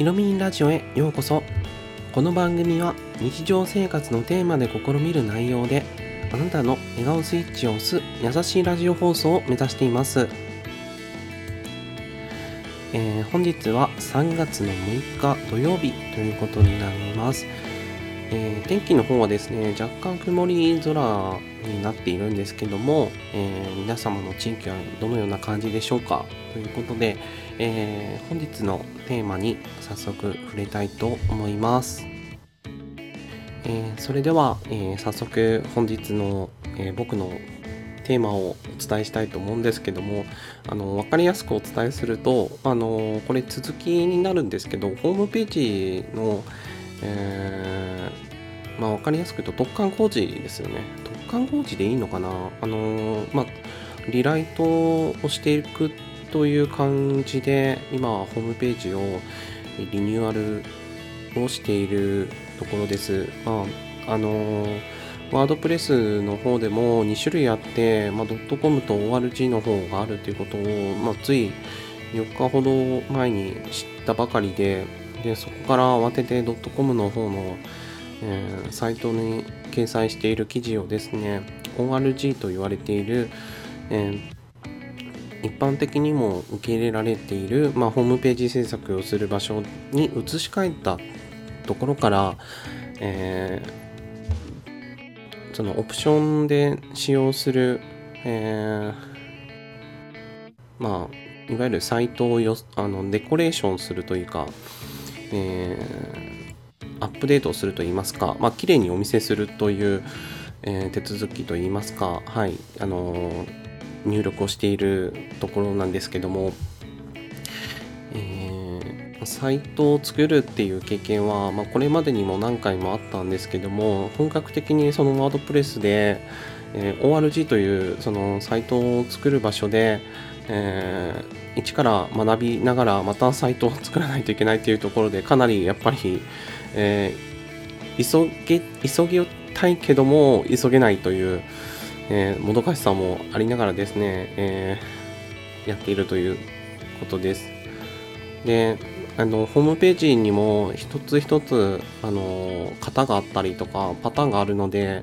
ひろみんラジオへようこそ。この番組は日常生活のテーマで試みる内容であなたの笑顔スイッチを押す優しいラジオ放送を目指しています、えー本日は3月の6日土曜日ということになります、えー天気の方はですね若干曇り空になっているんですけども、えー皆様の地域はどのような感じでしょうかということで、えー本日のテーマに早速触れたいと思います、えーそれでは、えー早速本日の、えー僕のテーマをお伝えしたいと思うんですけどもあの分かりやすくお伝えするとあのこれ続きになるんですけどホームページの、えーまあ、分かりやすく言うと突貫工事ですよね。突貫工事でいいのかな？あのまあリライトをしていくってという感じで今ホームページをリニューアルをしているところです。まああのワードプレスの方でも2種類あって、まあ、ドットコムと ORG の方があるということを、まあ、つい4日ほど前に知ったばかりででそこから慌ててドットコムの方の、えーサイトに掲載している記事をですね ORG と言われている、えー一般的にも受け入れられている、まあ、ホームページ制作をする場所に移し替えたところから、えーそのオプションで使用する、えーまあいわゆるサイトをよあのデコレーションするというか、えーアップデートをするといいますか、まあ綺麗にお見せするという、えー手続きといいますか、はい、あのー入力をしているところなんですけども、えーサイトを作るっていう経験は、まあ、これまでにも何回もあったんですけども本格的にそのワードプレスで、えー ORG というそのサイトを作る場所で、えー一から学びながらまたサイトを作らないといけないというところでかなりやっぱり、えー急げ急ぎたいけども急げないという、えーもどかしさもありながらですね、えーやっているということです。であのホームページにも一つ一つあの型があったりとかパターンがあるので、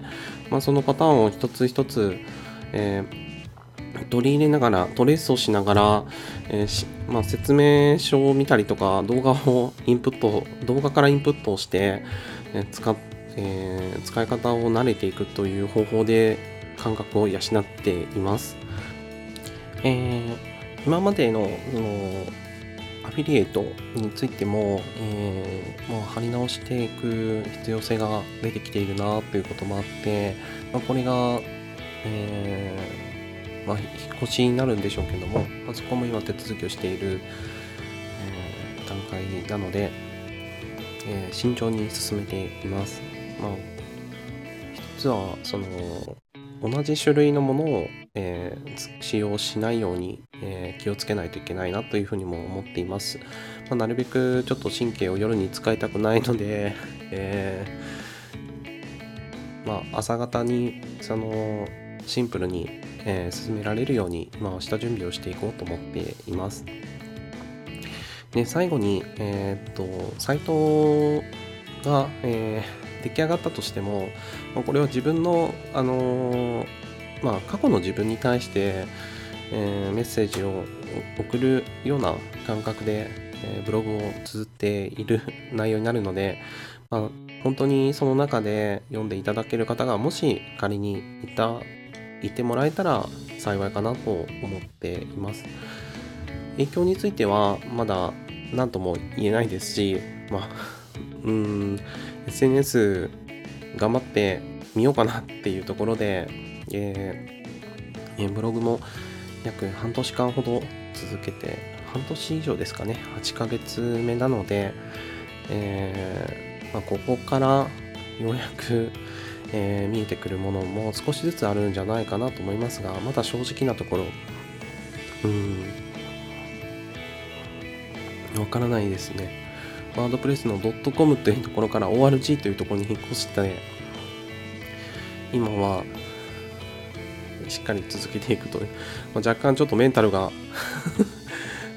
まあ、そのパターンを一つ一つ、えー取り入れながらトレースをしながら、えーしまあ、説明書を見たりとか動画をインプット動画からインプットをして、えー使っえー使い方を慣れていくという方法で感覚を養っています。えー今までののアフィリエイトについても、えーもう貼り直していく必要性が出てきているなということもあって、まあ、これが、えーまあ、引っ越しになるんでしょうけども、まあ、そこも今手続きをしている、えー段階なので、え慎重に進めています。まあ、一つはその同じ種類のものを、えー使用しないように、えー気をつけないといけないなというふうにも思っています。まあ、なるべくちょっと神経を夜に使いたくないので、えーまあ、朝方にそのシンプルに、え進められるように、まあ、下準備をしていこうと思っています。で最後に、えっとサイトが、えー出来上がったとしても、まあこれは自分の、あのーまあ、過去の自分に対して、えーメッセージを送るような感覚で、えーブログを綴っている内容になるので、まあ、本当にその中で読んでいただける方がもし仮にいたいてもらえたら幸いかなと思っています。影響についてはまだ何とも言えないですしまあ うん SNS 頑張ってみようかなっていうところで、えーブログも約半年間ほど続けて半年以上ですかね8ヶ月目なので、えーまあ、ここからようやく、えー見えてくるものも少しずつあるんじゃないかなと思いますがまだ正直なところうんわからないですね。ワードプレスのドットコムというところから ORG というところに引っ越して今はしっかり続けていくと、まあ若干ちょっとメンタルが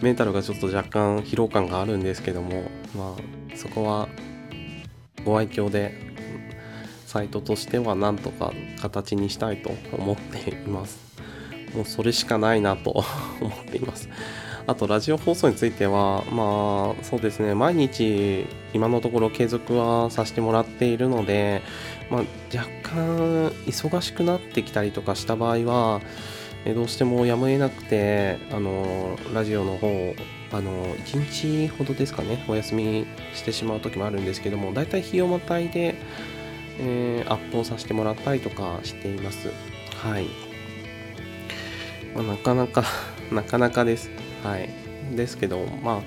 メンタルがちょっと若干疲労感があるんですけどもまあそこはご愛嬌でサイトとしてはなんとか形にしたいと思っていますもうそれしかないなと思っていますあとラジオ放送についてはまあそうですね。毎日今のところ継続はさせてもらっているので、まあ、若干忙しくなってきたりとかした場合はどうしてもやむを得なくてあのラジオの方あの1日ほどですかねお休みしてしまう時もあるんですけどもだいたい日をまたいで、えー、アップをさせてもらったりとかしています。はい、まあ、なかなか なかなかです。はいですけどまあまあ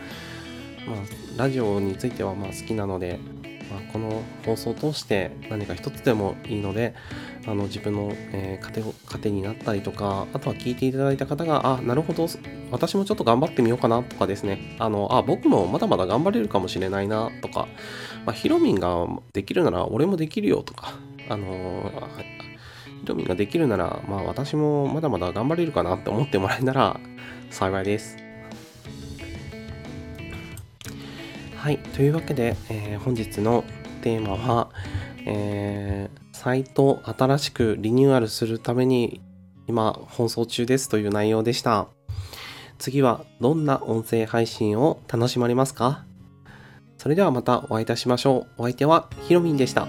ラジオについてはまあ好きなのでまあ、この放送を通して何か一つでもいいのであの自分の、えー、糧糧になったりとかあとは聞いていただいた方があなるほど私もちょっと頑張ってみようかなとかですねあのあ僕もまだまだ頑張れるかもしれないなとか、まあ、ヒロミンができるなら俺もできるよとかあのヒロミンができるなら、まあ、私もまだまだ頑張れるかなって思ってもらえたら幸いです。はい、というわけで、えー、本日のテーマは、えー、サイトを新しくリニューアルするために今放送中ですという内容でした。次はどんな音声配信を楽しまれますか？それではまたお会いいたしましょう。お相手はひろみんでした。